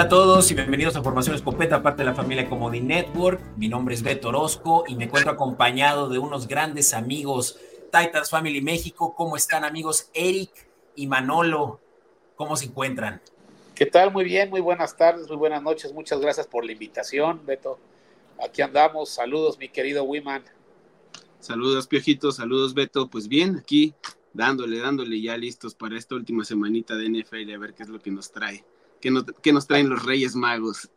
Hola a todos y bienvenidos a Formación Escopeta, parte de la familia Comodi Network. Mi nombre es Beto Orozco y me encuentro acompañado de unos grandes amigos Titans Family México. ¿Cómo están amigos Eric y Manolo? ¿Cómo se encuentran? ¿Qué tal? Muy bien, muy buenas tardes, muy buenas noches. Muchas gracias por la invitación, Beto. Aquí andamos. Saludos, mi querido Wiman. Saludos, Piojito. Saludos, Beto. Pues bien, aquí dándole, dándole ya listos para esta última semanita de NFL a ver qué es lo que nos trae. ¿Qué nos, nos traen los Reyes Magos?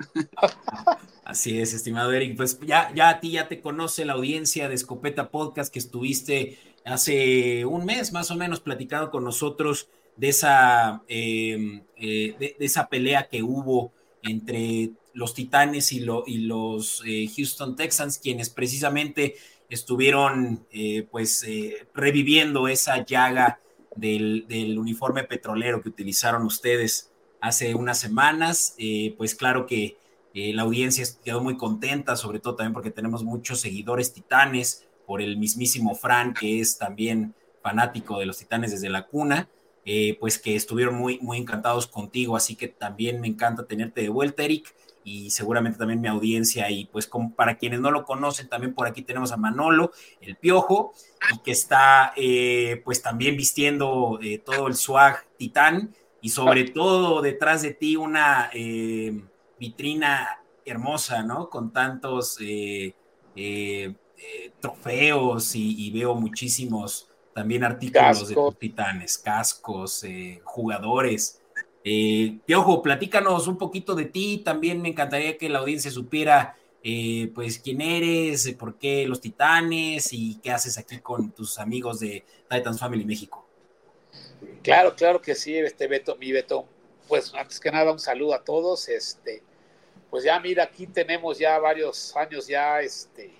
Así es, estimado Eric. Pues ya, ya a ti ya te conoce la audiencia de Escopeta Podcast que estuviste hace un mes más o menos platicando con nosotros de esa, em, eh, de, esa pelea que hubo entre los Titanes y, los eh, Houston Texans, quienes precisamente estuvieron eh, pues reviviendo esa llaga del, del uniforme petrolero que utilizaron ustedes hace unas semanas. Eh, pues claro que eh, la audiencia quedó muy contenta, sobre todo también porque tenemos muchos seguidores titanes, por el mismísimo Fran, que es también fanático de los titanes desde la cuna, eh, pues que estuvieron muy, muy encantados contigo, así que también me encanta tenerte de vuelta, Eric, y seguramente también mi audiencia, y pues como para quienes no lo conocen, también por aquí tenemos a Manolo, el Piojo, y que está pues también vistiendo todo el swag titán, y sobre todo detrás de ti una eh, vitrina hermosa, ¿no? Con tantos eh, eh, trofeos y, veo muchísimos también artículos de titanes, cascos, jugadores. ojo, platícanos un poquito de ti, también me encantaría que la audiencia supiera pues quién eres, por qué los titanes y qué haces aquí con tus amigos de Titans Family México. Claro, claro que sí, este Beto, mi Beto. Pues antes que nada, un saludo a todos. Este, pues ya mira, aquí tenemos ya varios años ya este,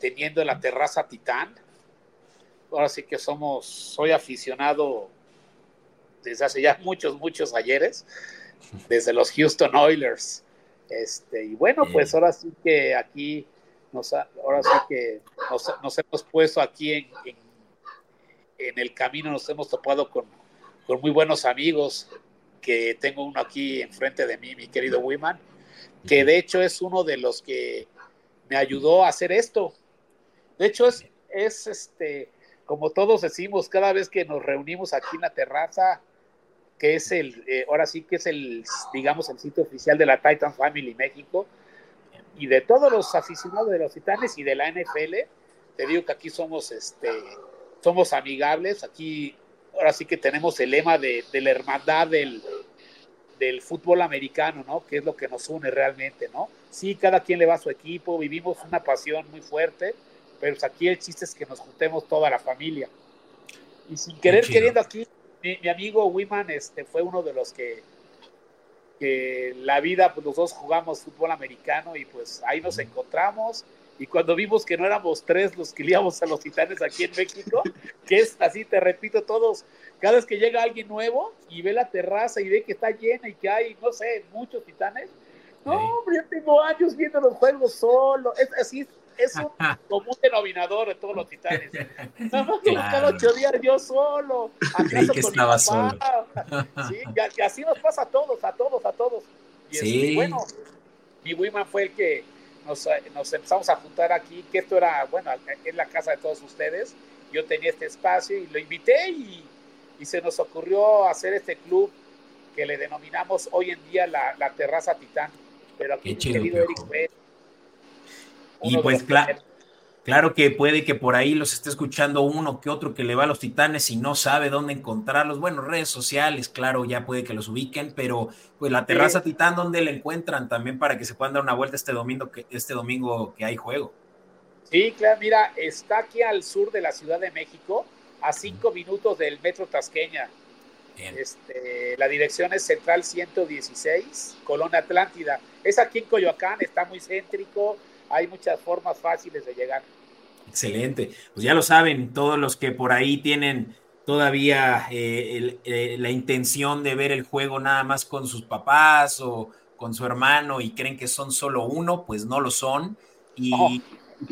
teniendo la terraza Titán. Ahora sí que somos, soy aficionado desde hace ya muchos, muchos ayeres, desde los Houston Oilers. Este, y bueno, pues ahora sí que aquí nos, ahora sí que nos, hemos puesto aquí en en el camino nos hemos topado con, muy buenos amigos, que tengo uno aquí enfrente de mí, mi querido Wiman, que de hecho es uno de los que me ayudó a hacer esto. De hecho, es, es este, como todos decimos, cada vez que nos reunimos aquí en la terraza, que es el, eh, ahora sí que es el, digamos, el sitio oficial de la Titan Family México, y de todos los aficionados de los Titanes y de la NFL, te digo que aquí somos, este, somos amigables. Aquí, ahora sí que tenemos el lema de, la hermandad del, del fútbol americano, ¿no? Que es lo que nos une realmente, ¿no? Sí, cada quien le va a su equipo, vivimos una pasión muy fuerte, pero pues aquí el chiste es que nos juntemos toda la familia. Y sin querer queriendo aquí, mi, amigo Wiman este, fue uno de los que, que la vida, pues los dos jugamos fútbol americano y pues ahí nos encontramos y cuando vimos que no éramos tres los que liamos a los titanes aquí en México, que es así, te repito, todos, cada vez que llega alguien nuevo y ve la terraza y ve que está llena y que hay, no sé, muchos titanes, no, hombre, yo tengo años viendo los juegos solo, es así, es un común denominador de todos los titanes. Nada más que cada ocho días yo solo. Creí que estaba solo. Sí, y, así nos pasa a todos, a todos, a todos. Y sí. bueno, mi Wiman fue el que nos, empezamos a juntar aquí, que esto era, bueno, en la casa de todos ustedes. Yo tenía este espacio y lo invité y, se nos ocurrió hacer este club que le denominamos hoy en día la, Terraza Titán. Pero aquí, mi querido Eric y pues claro, Claro que puede que por ahí los esté escuchando uno que otro que le va a los titanes y no sabe dónde encontrarlos. Bueno, redes sociales, claro, ya puede que los ubiquen, pero pues la terraza titán, ¿dónde la encuentran también para que se puedan dar una vuelta este domingo que, este domingo que hay juego? Sí, claro, mira, está aquí al sur de la Ciudad de México, a cinco minutos del Metro Tasqueña. Este, la dirección es Central 116, Colonia Atlántida. Es aquí en Coyoacán, está muy céntrico, hay muchas formas fáciles de llegar. Excelente. Pues ya lo saben, todos los que por ahí tienen todavía eh, eh, la intención de ver el juego nada más con sus papás o con su hermano y creen que son solo uno, pues no lo son. Y oh.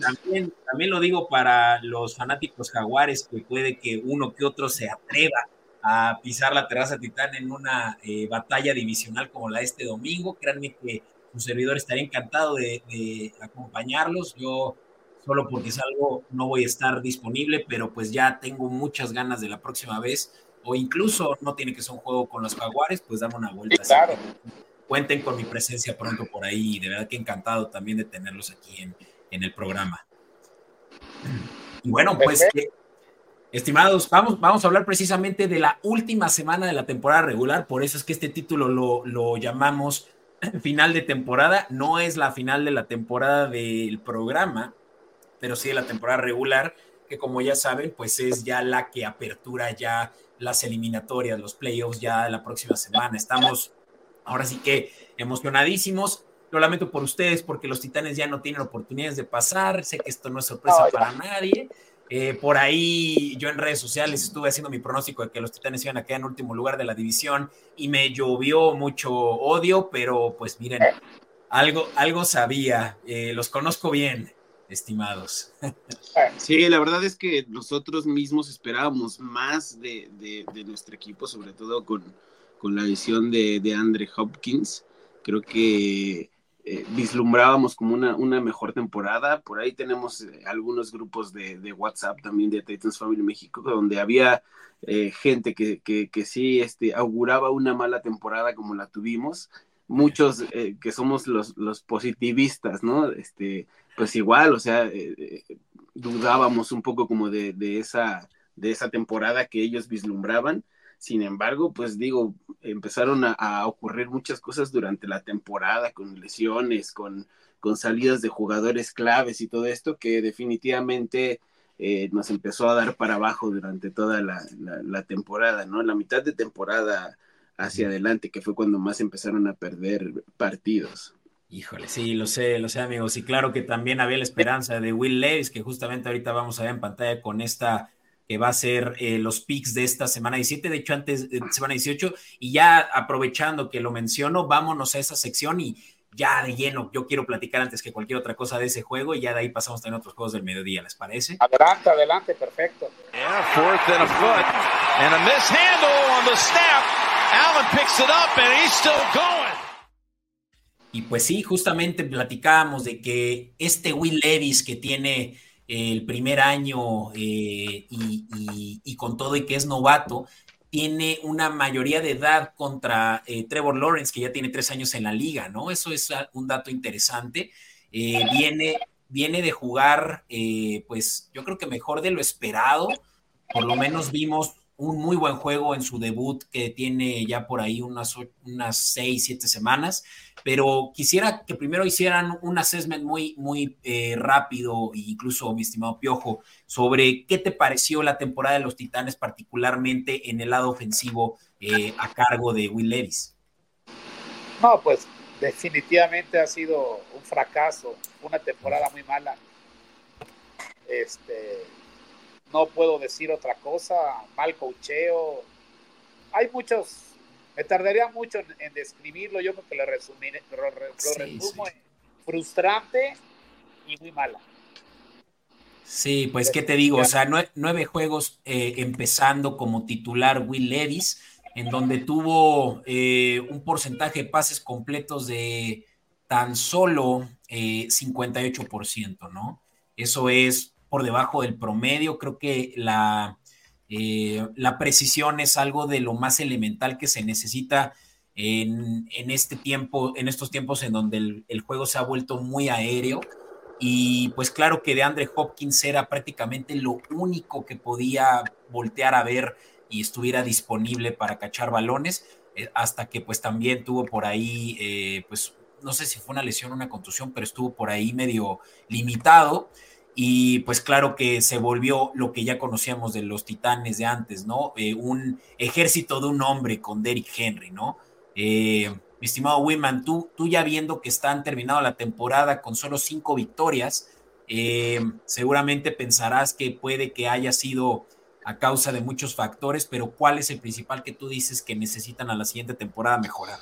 también, también lo digo para los fanáticos jaguares, que puede que uno que otro se atreva a pisar la terraza titán en una eh, batalla divisional como la de este domingo. Créanme que su servidor estaría encantado de, de, acompañarlos. Yo solo porque salgo no voy a estar disponible, pero pues ya tengo muchas ganas de la próxima vez. O incluso no tiene que ser un juego con los jaguares, pues dame una vuelta. Sí, claro. Cuenten con mi presencia pronto por ahí. De verdad que encantado también de tenerlos aquí en, en el programa. Y bueno, pues... Eh, Estimados, vamos, vamos a hablar precisamente de la última semana de la temporada regular, por eso es que este título lo, lo llamamos final de temporada, no es la final de la temporada del programa, pero sí de la temporada regular, que como ya saben, pues es ya la que apertura ya las eliminatorias, los playoffs ya la próxima semana. Estamos ahora sí que emocionadísimos. Lo lamento por ustedes porque los Titanes ya no tienen oportunidades de pasar. Sé que esto no es sorpresa para nadie. Eh, por ahí yo en redes sociales estuve haciendo mi pronóstico de que los Titanes iban a quedar en último lugar de la división y me llovió mucho odio, pero pues miren, algo, algo sabía, eh, los conozco bien, estimados. Sí, la verdad es que nosotros mismos esperábamos más de, de, de nuestro equipo, sobre todo con, con la visión de, de Andre Hopkins. Creo que eh, vislumbrábamos como una, una, mejor temporada. Por ahí tenemos eh, algunos grupos de, de, WhatsApp también de Titans Family México, donde había eh, gente que, que, que, sí este, auguraba una mala temporada como la tuvimos. Muchos eh, que somos los, los, positivistas, ¿no? Este, pues igual, o sea, eh, dudábamos un poco como de, de, esa, de esa temporada que ellos vislumbraban sin embargo, pues digo, empezaron a, a ocurrir muchas cosas durante la temporada, con lesiones, con, con, salidas de jugadores claves y todo esto, que definitivamente eh, nos empezó a dar para abajo durante toda la, la, la, temporada, ¿no? La mitad de temporada hacia adelante, que fue cuando más empezaron a perder partidos. Híjole, sí, lo sé, lo sé, amigos. Y claro que también había la esperanza de Will Levis, que justamente ahorita vamos a ver en pantalla con esta que va a ser eh, los picks de esta semana 17, de hecho antes de semana 18, y ya aprovechando que lo menciono, vámonos a esa sección y ya de lleno, yo quiero platicar antes que cualquier otra cosa de ese juego y ya de ahí pasamos a otros juegos del mediodía, ¿les parece? Adelante, adelante, perfecto. Yeah, fourth and a foot, and a mishandle on the snap. Allen picks it up and he's still going. Y pues sí, justamente platicábamos de que este Will Levis que tiene el primer año eh, y, con todo y que es novato, tiene una mayoría de edad contra eh, Trevor Lawrence, que ya tiene tres años en la liga, ¿no? Eso es un dato interesante. Eh, viene, viene de jugar, eh, pues yo creo que mejor de lo esperado. Por lo menos vimos un muy buen juego en su debut que tiene ya por ahí unas, unas seis, siete semanas pero quisiera que primero hicieran un assessment muy, muy eh, rápido, incluso mi estimado Piojo, sobre qué te pareció la temporada de los Titanes, particularmente en el lado ofensivo eh, a cargo de Will Levis. No, pues definitivamente ha sido un fracaso, una temporada muy mala. Este, no puedo decir otra cosa, mal cocheo. Hay muchos me tardaría mucho en, en describirlo, yo creo que lo, resumiré, lo, lo sí, resumo sí. en frustrante y muy mala. Sí, pues qué te digo, o sea, nueve, nueve juegos eh, empezando como titular Will Levis, en donde tuvo eh, un porcentaje de pases completos de tan solo eh, 58%, ¿no? Eso es por debajo del promedio, creo que la, eh, la precisión es algo de lo más elemental que se necesita en, en este tiempo, en estos tiempos en donde el, juego se ha vuelto muy aéreo. Y pues claro que de Andre Hopkins era prácticamente lo único que podía voltear a ver y estuviera disponible para cachar balones, eh, hasta que pues también tuvo por ahí, eh, pues no sé si fue una lesión o una contusión, pero estuvo por ahí medio limitado y pues claro que se volvió lo que ya conocíamos de los titanes de antes, ¿no? Eh, un ejército de un hombre con Derrick Henry, ¿no? Eh, mi estimado Wiman, tú, tú ya viendo que están terminando la temporada con solo cinco victorias, eh, seguramente pensarás que puede que haya sido a causa de muchos factores, pero ¿cuál es el principal que tú dices que necesitan a la siguiente temporada mejorar?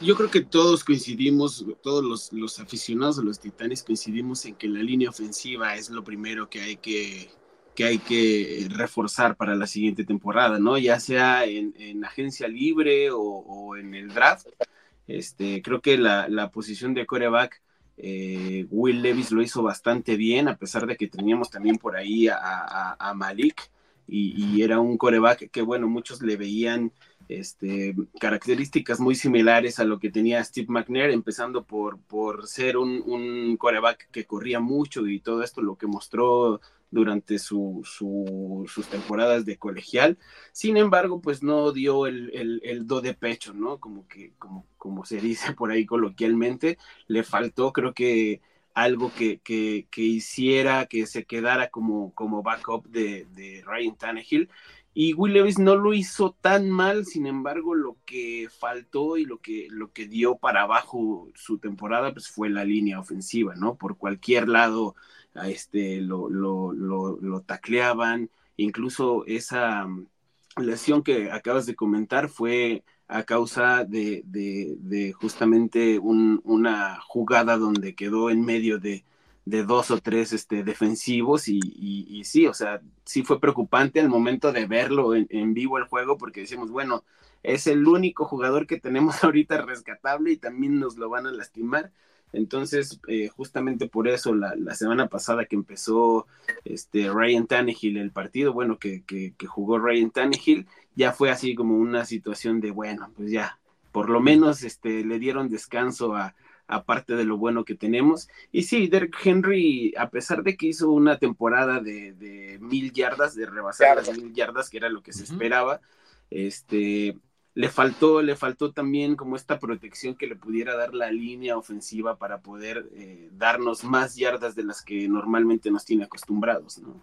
Yo creo que todos coincidimos, todos los, los, aficionados de los Titanes coincidimos en que la línea ofensiva es lo primero que hay que, que hay que reforzar para la siguiente temporada, ¿no? Ya sea en, agencia libre o, en el draft. Este, creo que la, la posición de coreback, eh, Will Levis lo hizo bastante bien, a pesar de que teníamos también por ahí a, Malik, y, era un coreback que, bueno, muchos le veían este, características muy similares a lo que tenía Steve McNair, empezando por, por ser un, un coreback que corría mucho y todo esto lo que mostró durante su, sus temporadas de colegial. Sin embargo, pues no dio el, el, do de pecho, ¿no? Como que, como, como se dice por ahí coloquialmente, le faltó, creo que algo que, que, que hiciera que se quedara como, como backup de, de Ryan Tannehill y Will Levis no lo hizo tan mal, sin embargo, lo que faltó y lo que, lo que dio para abajo su temporada, pues fue la línea ofensiva, ¿no? Por cualquier lado a este, lo, lo, lo, tacleaban, incluso esa lesión que acabas de comentar fue a causa de, de, de justamente un, una jugada donde quedó en medio de, de dos o tres este, defensivos y, sí, o sea, sí fue preocupante al momento de verlo en, vivo el juego porque decimos, bueno, es el único jugador que tenemos ahorita rescatable y también nos lo van a lastimar. Entonces, eh, justamente por eso, la, la, semana pasada que empezó este Ryan Tannehill el partido, bueno, que, que, que jugó Ryan Tannehill, ya fue así como una situación de, bueno, pues ya, por lo menos este, le dieron descanso a, aparte de lo bueno que tenemos. Y sí, Derek Henry, a pesar de que hizo una temporada de, mil yardas, de rebasar las mil yardas, que era lo que se esperaba, este, le faltó, le faltó también como esta protección que le pudiera dar la línea ofensiva para poder eh, darnos más yardas de las que normalmente nos tiene acostumbrados, ¿no?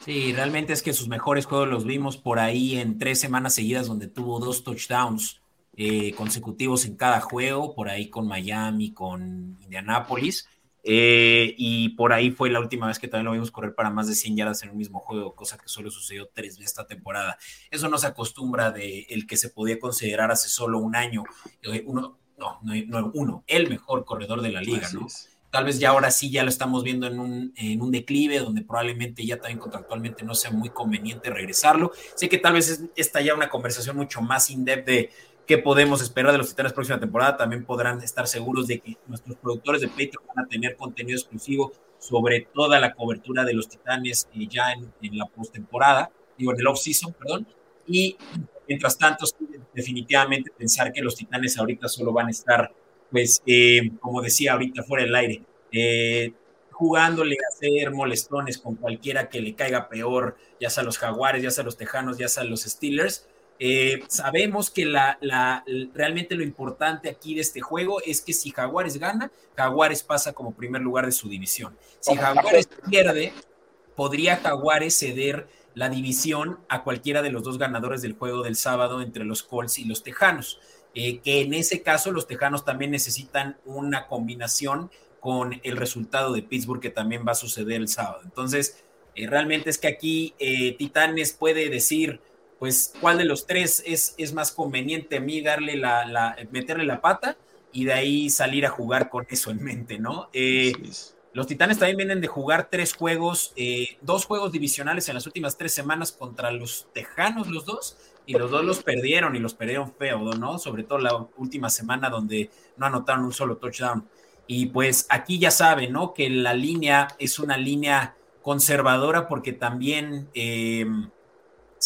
Sí, realmente es que sus mejores juegos los vimos por ahí en tres semanas seguidas donde tuvo dos touchdowns eh, consecutivos en cada juego, por ahí con Miami, con Indianápolis. Eh, y por ahí fue la última vez que también lo vimos correr para más de 100 yardas en un mismo juego, cosa que solo sucedió tres veces esta temporada. Eso no se acostumbra de el que se podía considerar hace solo un año, eh, uno, no, no, uno, el mejor corredor de la liga, ¿no? Tal vez ya ahora sí ya lo estamos viendo en un, en un declive, donde probablemente ya también contractualmente no sea muy conveniente regresarlo. Sé que tal vez está ya una conversación mucho más in-depth de qué podemos esperar de los Titanes próxima temporada. También podrán estar seguros de que nuestros productores de Patreon van a tener contenido exclusivo sobre toda la cobertura de los Titanes eh, ya en, la postemporada, digo, en el off-season, perdón. Y mientras tanto, definitivamente pensar que los Titanes ahorita solo van a estar, pues, eh, como decía ahorita, fuera del aire, eh, jugándole a hacer molestones con cualquiera que le caiga peor, ya sea los Jaguares, ya sea los Tejanos, ya sea los Steelers eh, sabemos que la, realmente lo importante aquí de este juego es que si Jaguares gana, Jaguares pasa como primer lugar de su división. Si Jaguares pierde, podría Jaguares ceder la división a cualquiera de los dos ganadores del juego del sábado entre los Colts y los Tejanos. Eh, que en ese caso los Tejanos también necesitan una combinación con el resultado de Pittsburgh que también va a suceder el sábado. Entonces, eh, realmente es que aquí Titanes puede decir, pues cuál de los tres es, es más conveniente a mí darle la, meterle la pata y de ahí salir a jugar con eso en mente, ¿no? Eh, los Titanes también vienen de jugar tres juegos, eh, dos juegos divisionales en las últimas tres semanas contra los Tejanos, los dos, y los dos los perdieron y los perdieron feo, ¿no? Sobre todo la última semana donde no anotaron un solo touchdown. Y pues aquí ya saben, ¿no? Que la línea es una línea conservadora porque también... Eh,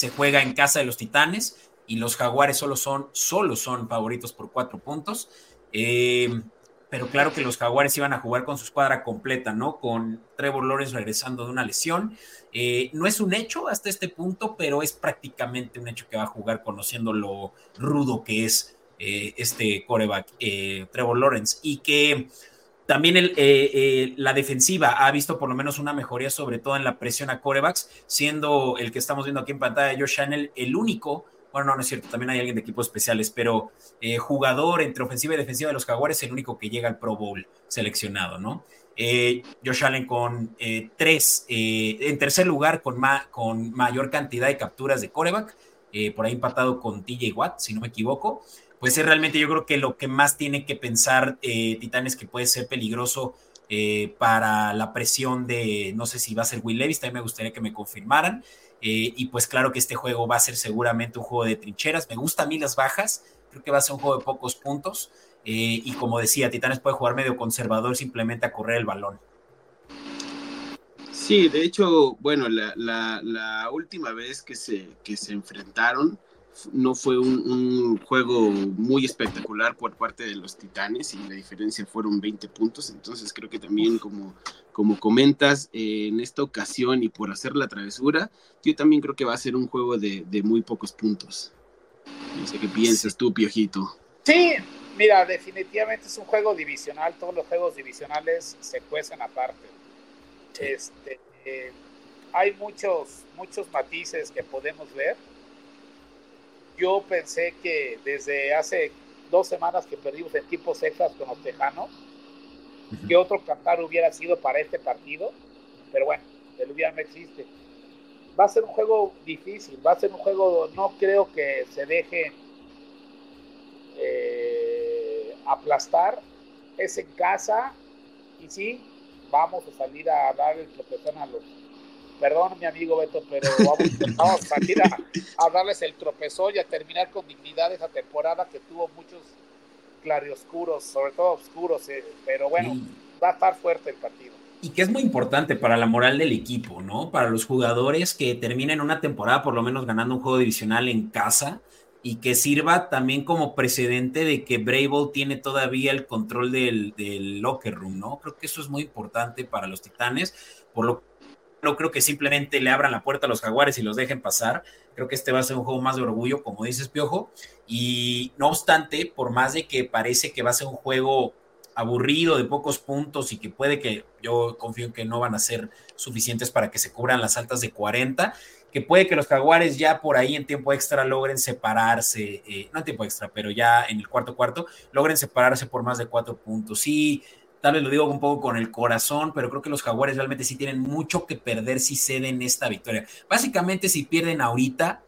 se juega en casa de los Titanes y los Jaguares solo son, solo son favoritos por cuatro puntos. Eh, pero claro que los Jaguares iban a jugar con su escuadra completa, ¿no? Con Trevor Lawrence regresando de una lesión. Eh, no es un hecho hasta este punto, pero es prácticamente un hecho que va a jugar conociendo lo rudo que es eh, este coreback, Trevor Lawrence, y que también eh, eh, la defensiva ha visto por lo menos una mejoría, sobre todo en la presión a corebacks, siendo el que estamos viendo aquí en pantalla, Josh Chanel, el único, bueno, no, no es cierto, también hay alguien de equipos especiales, pero eh, jugador entre ofensiva y defensiva de los Jaguares, el único que llega al Pro Bowl seleccionado, ¿no? Josh Allen con tres, en tercer lugar con, con mayor cantidad de capturas de coreback, por ahí empatado con TJ Watt, si no me equivoco pues es realmente yo creo que lo que más tiene que pensar eh, Titanes que puede ser peligroso eh, para la presión de, no sé si va a ser Will Levis, también me gustaría que me confirmaran. Eh, y pues claro que este juego va a ser seguramente un juego de trincheras. Me gustan a mí las bajas, creo que va a ser un juego de pocos puntos. Y como decía, Titanes puede jugar medio conservador simplemente a correr el balón. Sí, de hecho, bueno, la, última vez que se, que se enfrentaron no fue un, juego muy espectacular por parte de los Titanes y la diferencia fueron 20 puntos, entonces creo que también como, como comentas eh, en esta ocasión y por hacer la travesura, yo también creo que va a ser un juego de, muy pocos puntos. No sé qué piensas tú, Piojito. Sí, mira, definitivamente es un juego divisional, todos los juegos divisionales se cuecen aparte. Este, eh, hay muchos, muchos matices que podemos ver yo pensé que desde hace dos semanas que perdimos en tipos extras con los tejanos, que otro cantar hubiera sido para este partido, pero bueno, el hubiera no existe. Va a ser un juego difícil, va a ser un juego, no creo que se deje eh, aplastar, es en casa y sí, vamos a salir a dar el tropezón a los perdón mi amigo Beto, pero vamos, a salir a, darles el tropezón y a terminar con dignidad esa temporada que tuvo muchos claroscuros, sobre todo oscuros, eh, pero bueno, va a estar fuerte el partido. Y que es muy importante para la moral del equipo, ¿no? Para los jugadores que terminen una temporada por lo menos ganando un juego divisional en casa y que sirva también como precedente de que Brave tiene todavía el control del, del, locker room, ¿no? Creo que eso es muy importante para los Titanes, por lo no creo que simplemente le abran la puerta a los jaguares y los dejen pasar. Creo que este va a ser un juego más de orgullo, como dices, Piojo. Y no obstante, por más de que parece que va a ser un juego aburrido, de pocos puntos y que puede que yo confío en que no van a ser suficientes para que se cubran las altas de 40, que puede que los jaguares ya por ahí en tiempo extra logren separarse, eh, no en tiempo extra, pero ya en el cuarto cuarto, logren separarse por más de cuatro puntos. Sí, Tal vez lo digo un poco con el corazón, pero creo que los jaguares realmente sí tienen mucho que perder si ceden esta victoria. Básicamente, si pierden ahorita,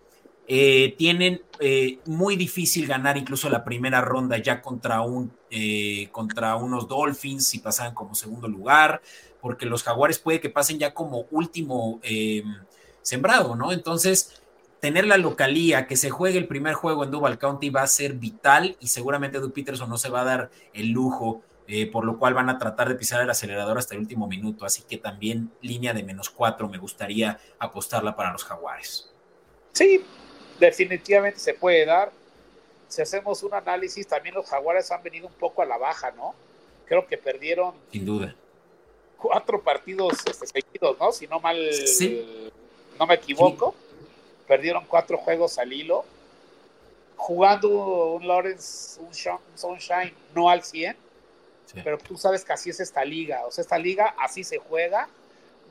eh, tienen eh, muy difícil ganar incluso la primera ronda ya contra, un, eh, contra unos Dolphins si pasan como segundo lugar, porque los jaguares puede que pasen ya como último sembrado, ¿no? Entonces, tener la localía, que se juegue el primer juego en Duval County va a ser vital y seguramente Doug Peterson no se va a dar el lujo eh, por lo cual van a tratar de pisar el acelerador hasta el último minuto. Así que también línea de menos cuatro me gustaría apostarla para los jaguares. Sí, definitivamente se puede dar. Si hacemos un análisis, también los jaguares han venido un poco a la baja, ¿no? Creo que perdieron. Sin duda. Cuatro partidos este, seguidos, ¿no? Si no mal. No me equivoco. Perdieron cuatro juegos al hilo. Jugando un Lawrence, un Sunshine no al 100 pero tú sabes que así es esta liga, o sea, esta liga así se juega.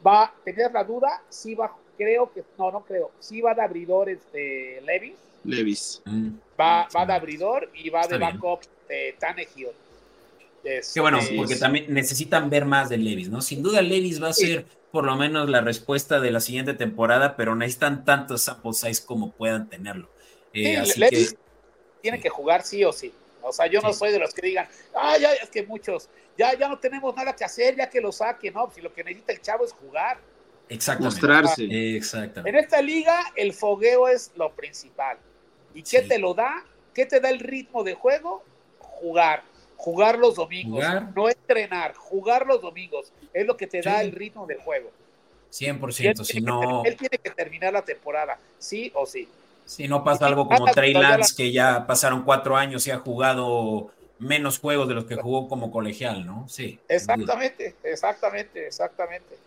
Va, a tener la duda, sí va, creo que, no, no creo, sí va de abridor este Levis. Levis. Mm. Va, va de abridor y va de backup de Tannehill. Qué bueno, este, porque también necesitan ver más de Levis, ¿no? Sin duda Levis va a ser por lo menos la respuesta de la siguiente temporada, pero necesitan tantos sample size como puedan tenerlo. Eh, así Levis tiene que jugar sí o sí. O sea, yo no soy de los que digan, ah, ya, es que muchos, ya, ya no tenemos nada que hacer, ya que lo saque, ¿no? Si lo que necesita el chavo es jugar. Exactamente. Mostrarse. Exactamente. En esta liga, el fogueo es lo principal. ¿Y qué te lo da? ¿Qué te da el ritmo de juego? Jugar. Jugar los domingos. No entrenar, jugar los domingos. Es lo que te da el ritmo del juego. 100%, si no... Él tiene que terminar la temporada, sí o sí. Si no pasa algo como Trey Lance, que ya pasaron cuatro años y ha jugado menos juegos de los que jugó como colegial, ¿no? Sí. Exactamente, exactamente, exactamente.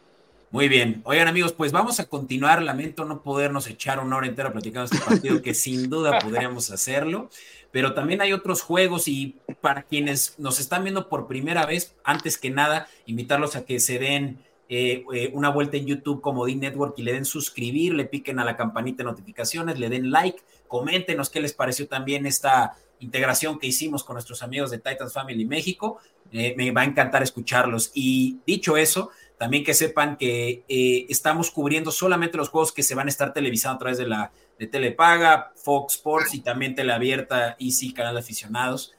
Muy bien. Oigan, amigos, pues vamos a continuar. Lamento no podernos echar una hora entera platicando este partido, que sin duda podríamos hacerlo. Pero también hay otros juegos y para quienes nos están viendo por primera vez, antes que nada, invitarlos a que se den eh, eh, una vuelta en YouTube como D Network y le den suscribir, le piquen a la campanita de notificaciones, le den like, coméntenos qué les pareció también esta integración que hicimos con nuestros amigos de Titans Family México. Eh, me va a encantar escucharlos. Y dicho eso, también que sepan que estamos cubriendo solamente los juegos que se van a estar televisando a través de la de Telepaga, Fox Sports y también Teleabierta, Easy, Canal de Aficionados.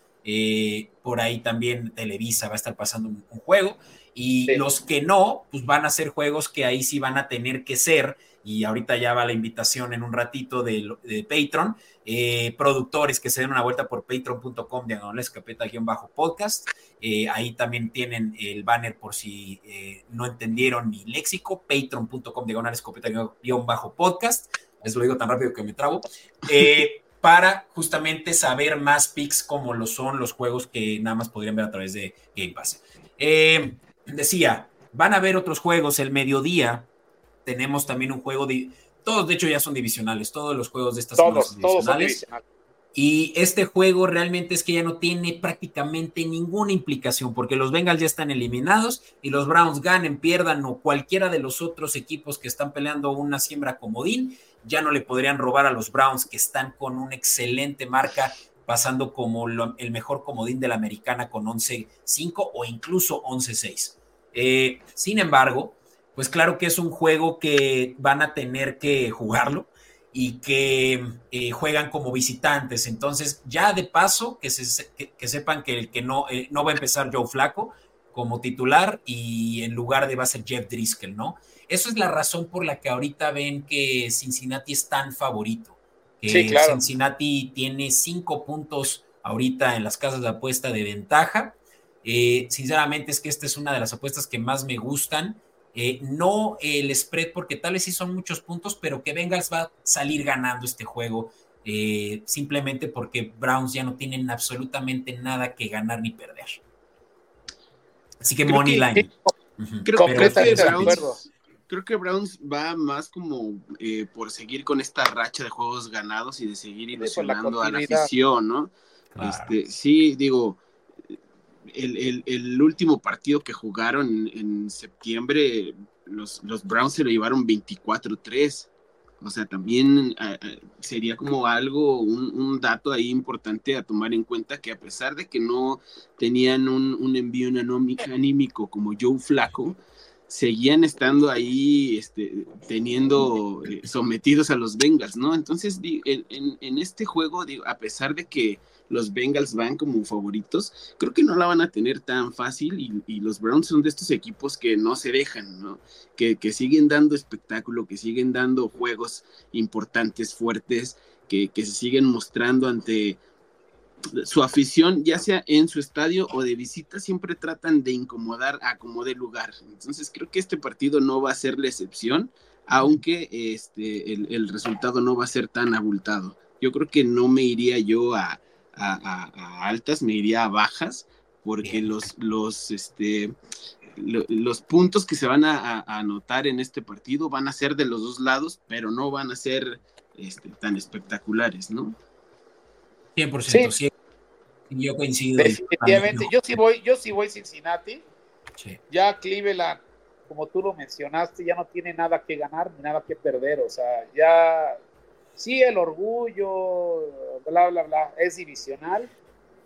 por ahí también Televisa va a estar pasando un juego. Y los que no, pues van a ser juegos que ahí sí van a tener que ser, y ahorita ya va la invitación en un ratito de, de Patreon, eh, productores que se den una vuelta por patreon.com diagonal escopeta-podcast. Eh, ahí también tienen el banner por si eh, no entendieron mi léxico, patreon.com diagonal escopeta-podcast. Es lo digo tan rápido que me trabo. para justamente saber más pics como lo son los juegos que nada más podrían ver a través de Game Pass. Decía, van a ver otros juegos el mediodía. Tenemos también un juego de todos, de hecho, ya son divisionales. Todos los juegos de estas todos, son divisionales. Y este juego realmente es que ya no tiene prácticamente ninguna implicación, porque los Bengals ya están eliminados y los Browns ganen, pierdan o cualquiera de los otros equipos que están peleando una siembra comodín, ya no le podrían robar a los Browns que están con una excelente marca, pasando como el mejor comodín de la americana con 11-5 o incluso 11-6. Eh, sin embargo, pues claro que es un juego que van a tener que jugarlo y que eh, juegan como visitantes. Entonces, ya de paso, que, sepan que el que no, eh, no va a empezar Joe Flaco como titular y en lugar de va a ser Jeff Driscoll, ¿no? Eso es la razón por la que ahorita ven que Cincinnati es tan favorito. Que sí, claro. Cincinnati tiene cinco puntos ahorita en las casas de apuesta de ventaja. Eh, sinceramente es que esta es una de las apuestas que más me gustan eh, no el spread, porque tal vez sí son muchos puntos, pero que Bengals va a salir ganando este juego eh, simplemente porque Browns ya no tienen absolutamente nada que ganar ni perder. Así que Money Line. Creo, que Browns, creo, que Browns, va más como eh, por seguir con esta racha de juegos ganados y de seguir ilusionando a la afición, ¿no? Este, sí, digo, el, último partido que jugaron en, septiembre, los, los, Browns se lo llevaron 24-3. O sea, también ah, ah, sería como algo, un, dato ahí importante a tomar en cuenta que a pesar de que no tenían un, un envío anímico como Joe Flaco, seguían estando ahí este, teniendo eh, sometidos a los Bengals, ¿no? Entonces, en, este juego, digo, a pesar de que los Bengals van como favoritos, creo que no la van a tener tan fácil y, los Browns son de estos equipos que no se dejan, ¿no? Que, siguen dando espectáculo, que siguen dando juegos importantes, fuertes, que, que se siguen mostrando ante su afición, ya sea en su estadio o de visita, siempre tratan de incomodar a como de lugar. Entonces creo que este partido no va a ser la excepción, aunque este, el, resultado no va a ser tan abultado. Yo creo que no me iría yo a, altas, me iría a bajas, porque los, los, este, los puntos que se van a, anotar en este partido van a ser de los dos lados, pero no van a ser este, tan espectaculares, ¿no? 100%, sí. Yo coincido. Definitivamente, yo sí voy, yo sí voy Cincinnati. Ya Cleveland, como tú lo mencionaste, ya no tiene nada que ganar ni nada que perder. O sea, ya sí el orgullo, bla, bla, bla, es divisional.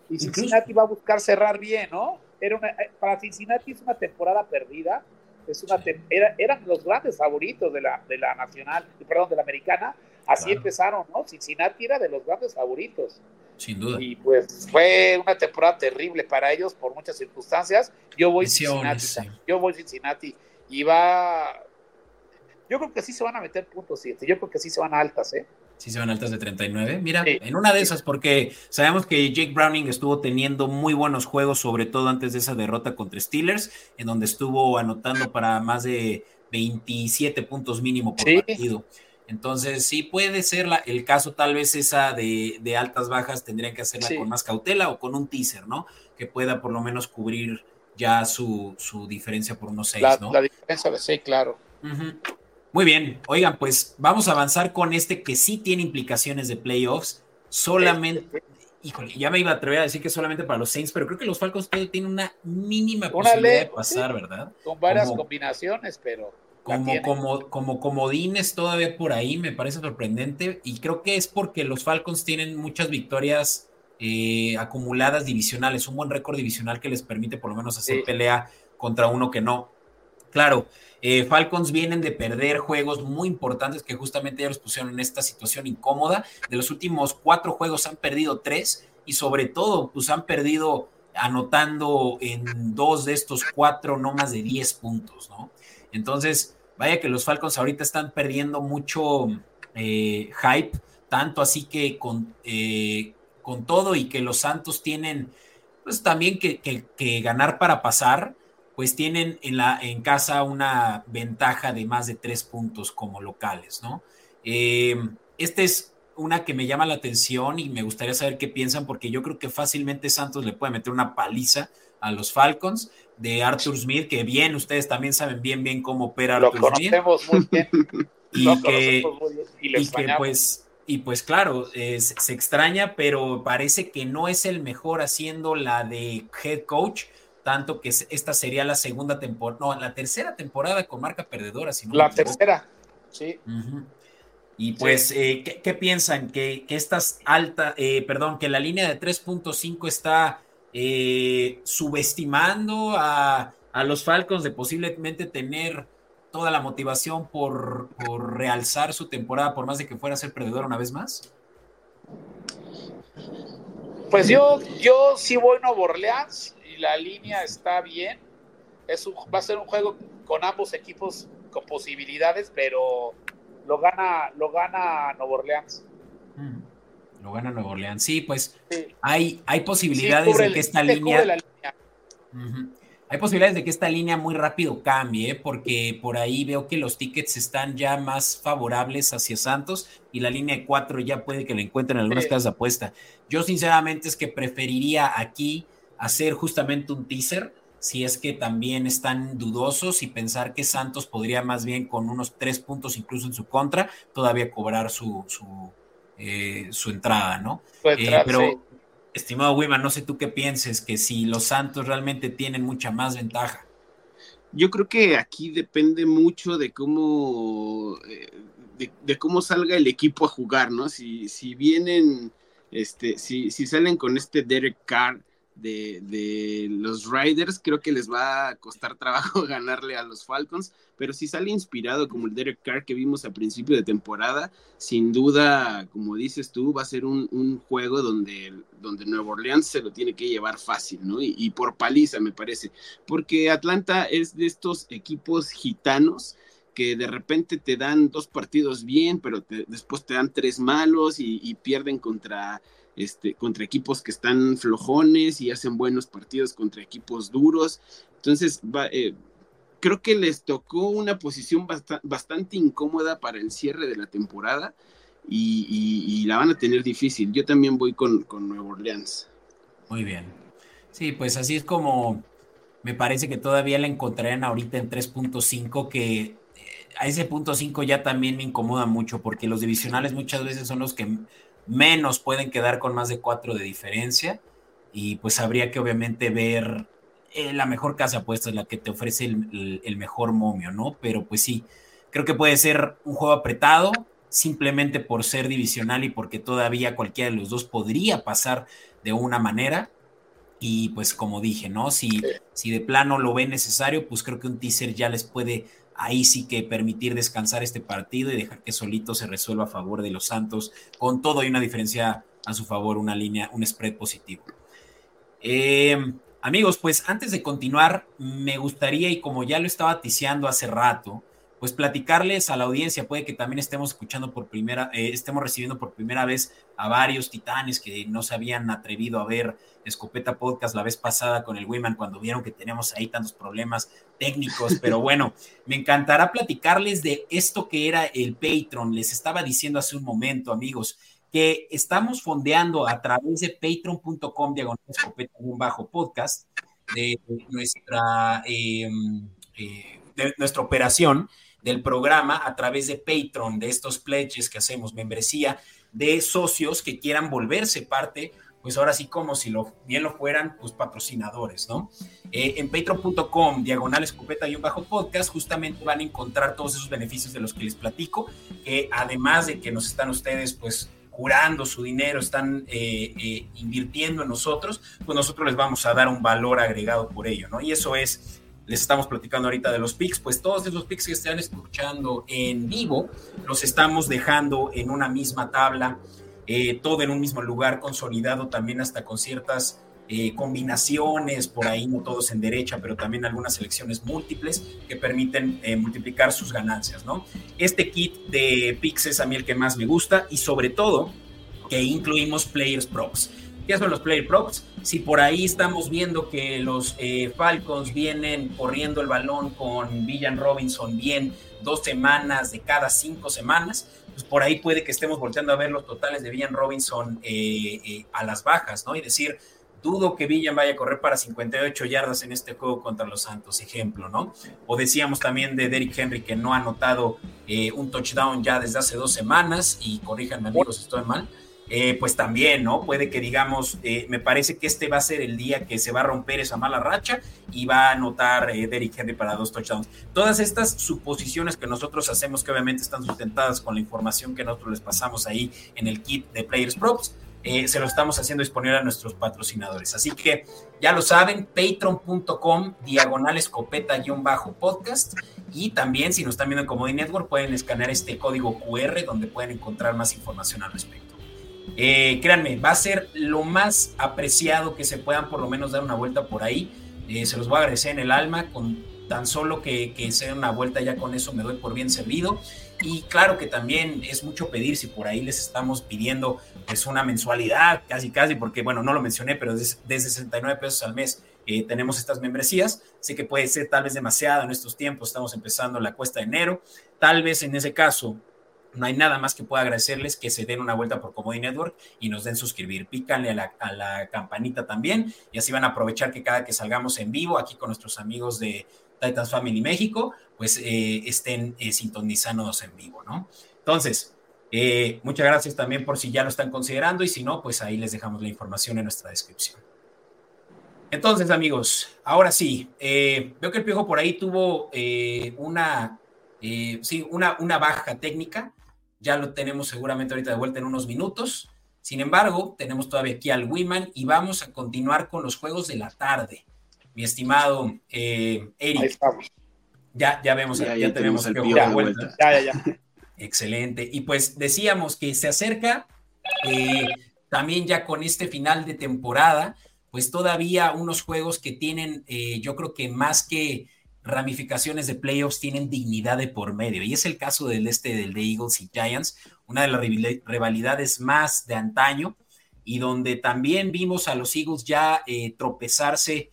Y Cincinnati va a buscar cerrar bien, ¿no? Era eh, para Cincinnati es una temporada perdida. Es una eran los grandes favoritos de la, de la nacional, perdón, de la americana. Así empezaron, ¿no? Cincinnati era de los grandes favoritos. Sin duda. Y pues fue una temporada terrible para ellos por muchas circunstancias. Yo voy Cincinnati. Yo voy Cincinnati. Y va. Yo creo que sí se van a meter puntos 7. Yo creo que sí se van a altas, ¿eh? Sí se van altas de 39. Mira, en una de esas, porque sabemos que Jake Browning estuvo teniendo muy buenos juegos, sobre todo antes de esa derrota contra Steelers, en donde estuvo anotando para más de 27 puntos mínimo por partido. Entonces, sí puede ser el caso, tal vez esa de, altas bajas tendrían que hacerla con más cautela o con un teaser, ¿no? Que pueda por lo menos cubrir ya su, diferencia por unos seis, ¿no? La diferencia de seis, claro. Muy bien, oigan, pues vamos a avanzar con este que sí tiene implicaciones de playoffs. Solamente, híjole, ya me iba a atrever a decir que solamente para los Saints, pero creo que los Falcons tienen una mínima posibilidad de pasar, ¿verdad? Con varias combinaciones, pero como, como, como comodines todavía por ahí, me parece sorprendente. Y creo que es porque los Falcons tienen muchas victorias eh, acumuladas divisionales, un buen récord divisional que les permite por lo menos hacer pelea contra uno que no. Claro, eh, Falcons vienen de perder juegos muy importantes que justamente ya los pusieron en esta situación incómoda. De los últimos cuatro juegos han perdido tres y sobre todo, pues han perdido anotando en dos de estos cuatro no más de 10 puntos, ¿no? Entonces, vaya que los Falcons ahorita están perdiendo mucho eh, hype, tanto así que con, eh, con todo y que los Santos tienen, pues también que, ganar para pasar, pues tienen en, la, en casa una ventaja de más de tres puntos como locales, ¿no? Eh, este es una que me llama la atención y me gustaría saber qué piensan, porque yo creo que fácilmente Santos le puede meter una paliza a los Falcons de Arthur Smith, que bien, ustedes también saben bien, bien cómo opera Lo conocemos muy bien. y que, y, que pues, y pues claro, se extraña, pero parece que no es el mejor haciendo la de head coach, tanto que esta sería la segunda temporada, no, la tercera temporada con marca perdedora. Si la tercera, sí. Y pues, eh, ¿qué, piensan? ¿Que, que estas alta, eh, perdón, que la línea de 3.5 está eh, subestimando a, los Falcons de posiblemente tener toda la motivación por, realzar su temporada, por más de que fuera a ser perdedor una vez más? Pues yo, yo sí voy a Nuevo Orleans y la línea está bien. Es va a ser un juego con ambos equipos con posibilidades, pero lo gana, lo gana Nuevo Orleans. Mm, lo gana Nuevo Orleans. Sí, pues Hay, hay posibilidades de que esta línea. Hay posibilidades de que esta línea muy rápido cambie, ¿eh? porque por ahí veo que los tickets están ya más favorables hacia Santos y la línea de cuatro ya puede que la encuentren en algunas casas de apuesta. Yo sinceramente es que preferiría aquí hacer justamente un teaser si es que también están dudosos y pensar que Santos podría más bien con unos tres puntos incluso en su contra todavía cobrar su, su, eh, su entrada, ¿no? Eh, pero, estimado Wiman, no sé tú qué pienses, que si los Santos realmente tienen mucha más ventaja. Yo creo que aquí depende mucho de cómo, eh, de, cómo salga el equipo a jugar, ¿no? Si, si vienen, este, si, si salen con este Derek Carr, de, los Riders, creo que les va a costar trabajo ganarle a los Falcons, pero si sale inspirado como el Derek Carr que vimos a principio de temporada, sin duda, como dices tú, va a ser un, juego donde, donde Nueva Orleans se lo tiene que llevar fácil, ¿no? Y, por paliza, me parece, porque Atlanta es de estos equipos gitanos que de repente te dan dos partidos bien, pero después te dan tres malos y pierden contra este, contra equipos que están flojones y hacen buenos partidos contra equipos duros. Entonces, eh, creo que les tocó una posición bastante incómoda para el cierre de la temporada y, la van a tener difícil. Yo también voy con, con Nueva Orleans. Muy bien. Sí, pues así es como me parece que todavía la encontrarían ahorita en 3.5, que eh, a ese punto 5 ya también me incomoda mucho porque los divisionales muchas veces son los que menos pueden quedar con más de cuatro de diferencia y pues habría que obviamente ver eh, la mejor casa puesta es la que te ofrece el, mejor momio, ¿no? Pero pues sí, creo que puede ser un juego apretado simplemente por ser divisional y porque todavía cualquiera de los dos podría pasar de una manera. Y pues como dije, ¿no? Si, si de plano lo ve necesario, pues creo que un teaser ya les puede ahí sí que permitir descansar este partido y dejar que solito se resuelva a favor de los Santos, con todo y una diferencia a su favor, una línea, un spread positivo. Eh, amigos, pues antes de continuar, me gustaría, y como ya lo estaba ticiando hace rato, pues platicarles a la audiencia, puede que también estemos escuchando por primera, eh, estemos recibiendo por primera vez a varios titanes que no se habían atrevido a ver Escopeta Podcast la vez pasada con el Wiman cuando vieron que teníamos ahí tantos problemas técnicos, pero bueno, me encantará platicarles de esto que era el Patreon. Les estaba diciendo hace un momento, amigos, que estamos fondeando a través de patreon.com diagonal escopeta bajo podcast de nuestra, em, eh, de nuestra operación del programa a través de Patreon, de estos pledges que hacemos, membresía de socios que quieran volverse parte, pues ahora sí como si lo, bien lo fueran, pues patrocinadores, ¿no? Eh, en patreon.com, diagonal escopeta y un bajo podcast, justamente van a encontrar todos esos beneficios de los que les platico, que además de que nos están ustedes, pues jurando su dinero, están eh, eh, invirtiendo en nosotros, pues nosotros les vamos a dar un valor agregado por ello, ¿no? Y eso es les estamos platicando ahorita de los pics, pues todos esos pics que están escuchando en vivo los estamos dejando en una misma tabla, eh, todo en un mismo lugar, consolidado también hasta con ciertas eh, combinaciones, por ahí no todos en derecha, pero también algunas selecciones múltiples que permiten eh, multiplicar sus ganancias, ¿no? Este kit de picks es a mí el que más me gusta y sobre todo que incluimos players props. ¿Qué son los player props? Si por ahí estamos viendo que los eh, Falcons vienen corriendo el balón con Villan Robinson bien dos semanas de cada cinco semanas, pues por ahí puede que estemos volteando a ver los totales de Villan Robinson a las bajas, ¿no? Y decir, Dudo que Villan vaya a correr para 58 yardas en este juego contra los Santos, ejemplo, ¿no? O decíamos también de Derrick Henry que no ha anotado eh, un touchdown ya desde hace dos semanas, y corríjanme amigos estoy mal, eh, pues también, ¿no? Puede que digamos, eh, me parece que este va a ser el día que se va a romper esa mala racha y va a anotar Derrick Henry para dos touchdowns. Todas estas suposiciones que nosotros hacemos, que obviamente están sustentadas con la información que nosotros les pasamos ahí en el kit de Players Props, eh, se lo estamos haciendo disponible a nuestros patrocinadores. Así que ya lo saben, patreon.com diagonal escopeta-podcast y también si nos están viendo en Comedy Network pueden escanear este código QR donde pueden encontrar más información al respecto. Eh, créanme, va a ser lo más apreciado que se puedan por lo menos dar una vuelta por ahí. Eh, se los voy a agradecer en el alma con tan solo que, que se den una vuelta ya con eso me doy por bien servido. Y claro que también es mucho pedir si por ahí les estamos pidiendo pues una mensualidad, casi casi, porque bueno, no lo mencioné, pero desde, desde 69 pesos al mes eh, tenemos estas membresías. Sé que puede ser tal vez demasiado en estos tiempos, estamos empezando la cuesta de enero. Tal vez en ese caso no hay nada más que pueda agradecerles que se den una vuelta por Comedy Network y nos den suscribir. Pícanle a la, a la, campanita también y así van a aprovechar que cada que salgamos en vivo aquí con nuestros amigos de Titans Family México, pues eh, estén eh, sintonizándonos en vivo, ¿no? Entonces, eh, muchas gracias también por si ya lo están considerando y si no, pues ahí les dejamos la información en nuestra descripción. Entonces, amigos, ahora sí, veo que el Piojo por ahí tuvo una, sí, una, una baja técnica. Ya lo tenemos seguramente ahorita de vuelta en unos minutos. Sin embargo, tenemos todavía aquí al Wiman y vamos a continuar con los juegos de la tarde mi estimado eh, Eric. Ya, ya vemos, ya, tenemos el piojo de vuelta. Ya, ya, ya. Excelente. Y pues decíamos que se acerca eh, también ya con este final de temporada, pues todavía unos juegos que tienen, eh, yo creo que más que ramificaciones de playoffs, tienen dignidad de por medio. Y es el caso del este del de Eagles y Giants, una de las rivalidades más de antaño, y donde también vimos a los Eagles ya tropezarse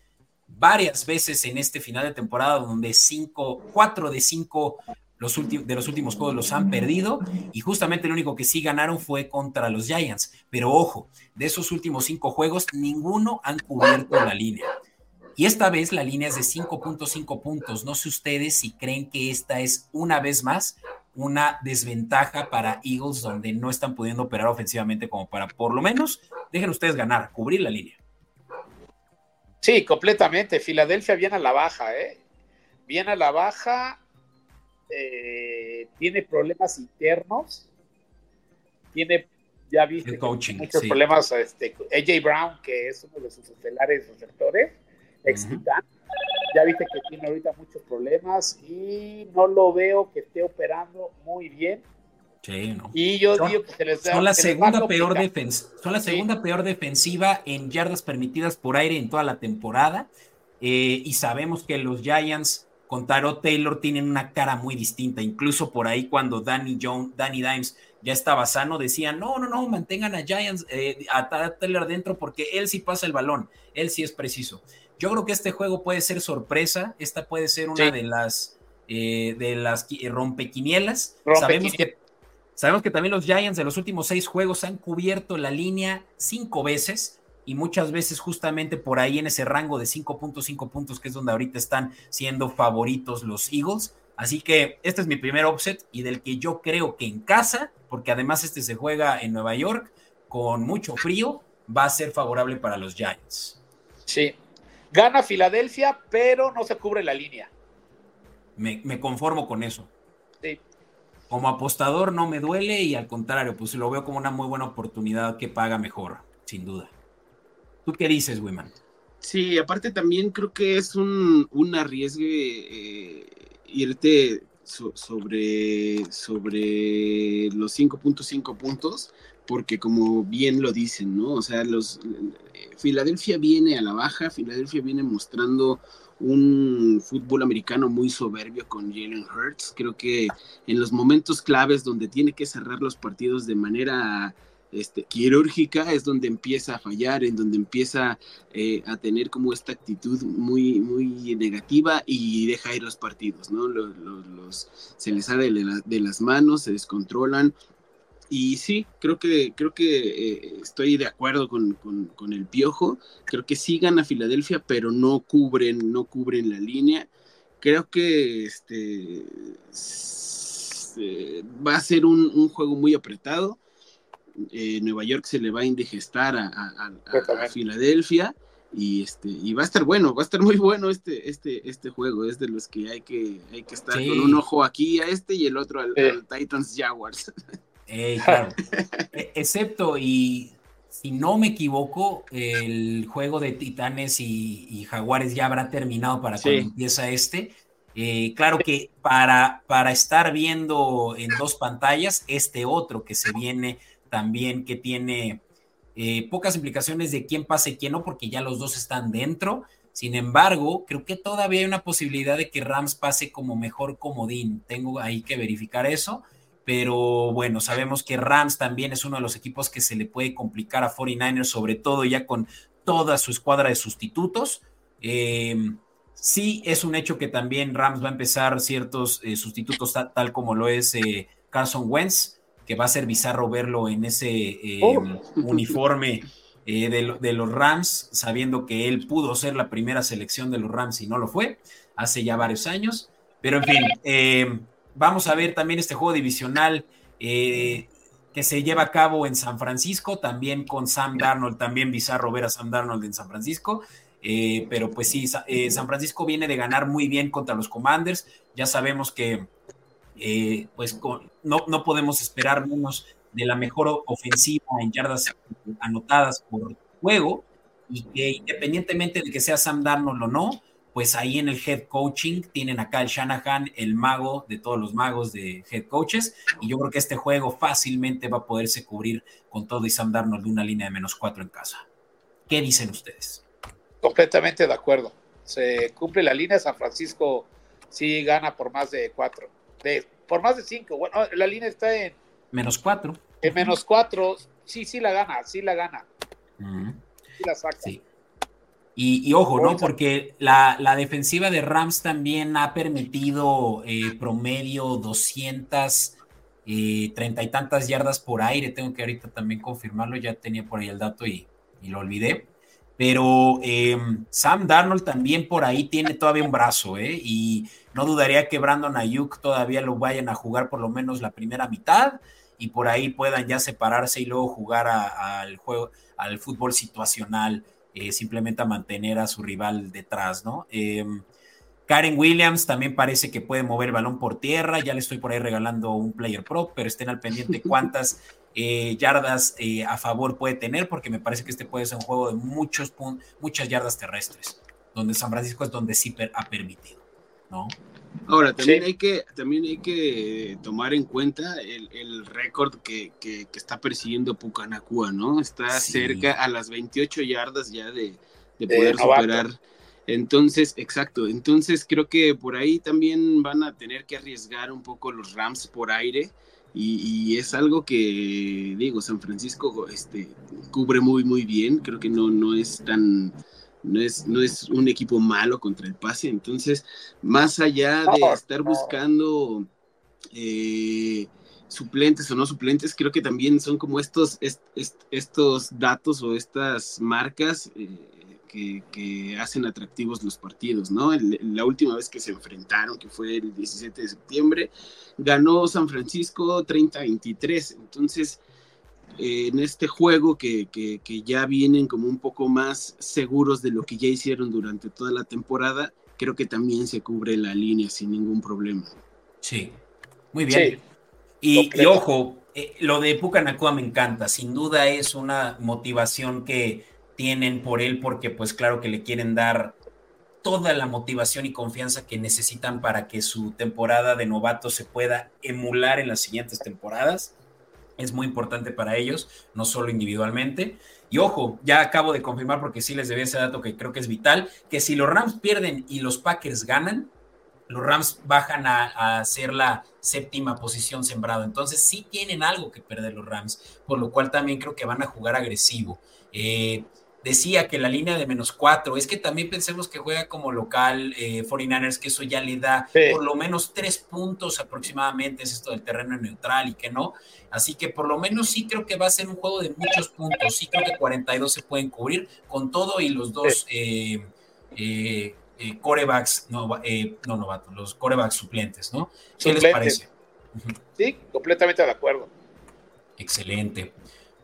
varias veces en este final de temporada donde cinco, cuatro de cinco los de los últimos juegos los han perdido y justamente el único que sí ganaron fue contra los Giants. Pero ojo, de esos últimos cinco juegos, ninguno han cubierto la línea. Y esta vez la línea es de 5.5 puntos. No sé ustedes si creen que esta es una vez más una desventaja para Eagles donde no están pudiendo operar ofensivamente como para por lo menos, dejen ustedes ganar, cubrir la línea. Sí, completamente. Filadelfia viene a la baja, ¿eh? Viene a la baja, eh, tiene problemas internos, tiene, ya viste, muchos problemas. Este, AJ Brown, que es uno de sus estelares receptores, ex ya viste que tiene ahorita muchos problemas y no lo veo que esté operando muy bien. Y yo digo que se les da, son la segunda peor defensa, son la segunda peor defensiva en yardas permitidas por aire en toda la temporada. Eh, y sabemos que los Giants con Taro Taylor tienen una cara muy distinta. Incluso por ahí cuando Danny Jones, Danny Dimes ya estaba sano, decían, no, no, no, mantengan a Giants, eh, a Taylor dentro porque él sí pasa el balón, él sí es preciso. Yo creo que este juego puede ser sorpresa, esta puede ser una de las eh, de las rompequinielas. Sabemos que Sabemos que también los Giants de los últimos seis juegos han cubierto la línea cinco veces y muchas veces justamente por ahí en ese rango de 5.5 puntos, que es donde ahorita están siendo favoritos los Eagles. Así que este es mi primer offset y del que yo creo que en casa, porque además este se juega en Nueva York con mucho frío, va a ser favorable para los Giants. Sí, gana Filadelfia, pero no se cubre la línea. Me, me conformo con eso. Sí como apostador no me duele y al contrario, pues lo veo como una muy buena oportunidad que paga mejor, sin duda. ¿Tú qué dices, Wiman? Sí, aparte también creo que es un, un arriesgue eh, irte sobre, sobre los 5.5 puntos, porque como bien lo dicen, ¿no? O sea, los Filadelfia viene a la baja, Filadelfia viene mostrando un fútbol americano muy soberbio con Jalen Hurts. Creo que en los momentos claves donde tiene que cerrar los partidos de manera este, quirúrgica es donde empieza a fallar, en donde empieza eh, a tener como esta actitud muy, muy negativa y deja ir los partidos, ¿no? Los, se les sale de, las manos, se descontrolan. Y sí, creo que, creo que eh, estoy de acuerdo con, el piojo. Creo que sí gana Filadelfia, pero no cubren, no cubren la línea. Creo que este, va a ser un juego muy apretado eh, Nueva York se le va a indigestar a, Filadelfia y este y va a estar bueno, va a estar muy bueno este este este juego, es de los que hay que hay que estar con un ojo aquí a este y el otro al, Titans Jaguars. claro. E, excepto y si no me equivoco, el juego de Titanes y, Jaguares ya habrá terminado para cuando empieza este. Eh, claro que para, para estar viendo en dos pantallas, este otro que se viene también que tiene eh, pocas implicaciones de quién pase y quién no, porque ya los dos están dentro. Sin embargo, creo que todavía hay una posibilidad de que Rams pase como mejor comodín. Tengo ahí que verificar eso. Pero bueno, sabemos que Rams también es uno de los equipos que se le puede complicar a 49ers, sobre todo ya con toda su escuadra de sustitutos. Em, sí, es un hecho que también Rams va a empezar ciertos eh, sustitutos tal, como lo es eh, Carson Wentz que va a ser bizarro verlo en ese eh, oh. uniforme eh, de, los Rams, sabiendo que él pudo ser la primera selección de los Rams y no lo fue, hace ya varios años. Pero en fin, eh, vamos a ver también este juego divisional que se lleva a cabo en San Francisco, también con Sam Darnold, también bizarro ver a Sam Darnold en San Francisco. pero pues sí, San Francisco viene de ganar muy bien contra los Commanders. Ya sabemos que eh, pues no, no podemos esperar menos de la mejor ofensiva en yardas anotadas por juego y que independientemente de que sea Sam Darnold o no, pues ahí en el head coaching tienen acá el Shanahan, el mago de todos los magos de head coaches, y yo creo que este juego fácilmente va a poderse cubrir con todo y Sam Darnold de una línea de menos cuatro en casa. ¿Qué dicen ustedes? Completamente de acuerdo. Se cumple la línea, San Francisco sí gana por más de cuatro por más de cinco. Bueno, la línea está en menos cuatro. En menos cuatro, sí, sí la gana, sí la gana. Sí la saca. Y, ojo, ¿no? Porque la, defensiva de Rams también ha permitido eh, promedio 200, eh, treinta y tantas yardas por aire. Tengo que ahorita también confirmarlo, ya tenía por ahí el dato y, y lo olvidé. Pero em, Sam Darnold también por ahí tiene todavía un brazo, ¿eh? Y no dudaría que Brandon Ayuk todavía lo vayan a jugar por lo menos la primera mitad y por ahí puedan ya separarse y luego jugar al juego, al fútbol situacional, eh, simplemente a mantener a su rival detrás, ¿no? Em, Karen Williams también parece que puede mover el balón por tierra. Ya le estoy por ahí regalando un player pro, pero estén al pendiente cuántas eh, yardas eh, a favor puede tener, porque me parece que este puede ser un juego de muchos muchas yardas terrestres, donde San Francisco es donde sí ha permitido, ¿no? Ahora, también, hay que, también hay que tomar en cuenta el, récord que, está persiguiendo Pucanacua, ¿no? Está cerca a las 28 yardas ya de, poder superar. Entonces, exacto. Entonces creo que por ahí también van a tener que arriesgar un poco los Rams por aire y, es algo que, digo, San Francisco este, cubre muy, muy bien. Creo que no, no es tan, no es, no es un equipo malo contra el pase. Entonces, más allá de estar buscando eh, suplentes o no suplentes, creo que también son como estos, estos datos o estas marcas. Eh, que, hacen atractivos los partidos, ¿no? la última vez que se enfrentaron, que fue el 17 de septiembre, ganó San Francisco 30-23, entonces en este juego que, ya vienen como un poco más seguros de lo que ya hicieron durante toda la temporada, creo que también se cubre la línea sin ningún problema. Sí, muy bien. Y, ojo, eh, lo de Pucanacua me encanta, sin duda es una motivación que tienen por él porque pues claro que le quieren dar toda la motivación y confianza que necesitan para que su temporada de novato se pueda emular en las siguientes temporadas. Es muy importante para ellos, no solo individualmente. Y ojo, ya acabo de confirmar porque sí les debía ese dato que creo que es vital, que si los Rams pierden y los Packers ganan, los Rams bajan a, ser la séptima posición sembrado. Entonces sí tienen algo que perder los Rams, por lo cual también creo que van a jugar agresivo. Eh, decía que la línea de menos cuatro, es que también pensemos que juega como local eh, 49ers, que eso ya le da por lo menos tres puntos aproximadamente, es esto del terreno neutral y que no. Así que por lo menos sí creo que va a ser un juego de muchos puntos, sí creo que 42 se pueden cubrir con todo y los dos eh, eh, eh, corebacks, no, no novatos, los corebacks suplentes, ¿no? ¿Qué les parece? Sí, completamente de acuerdo. Excelente.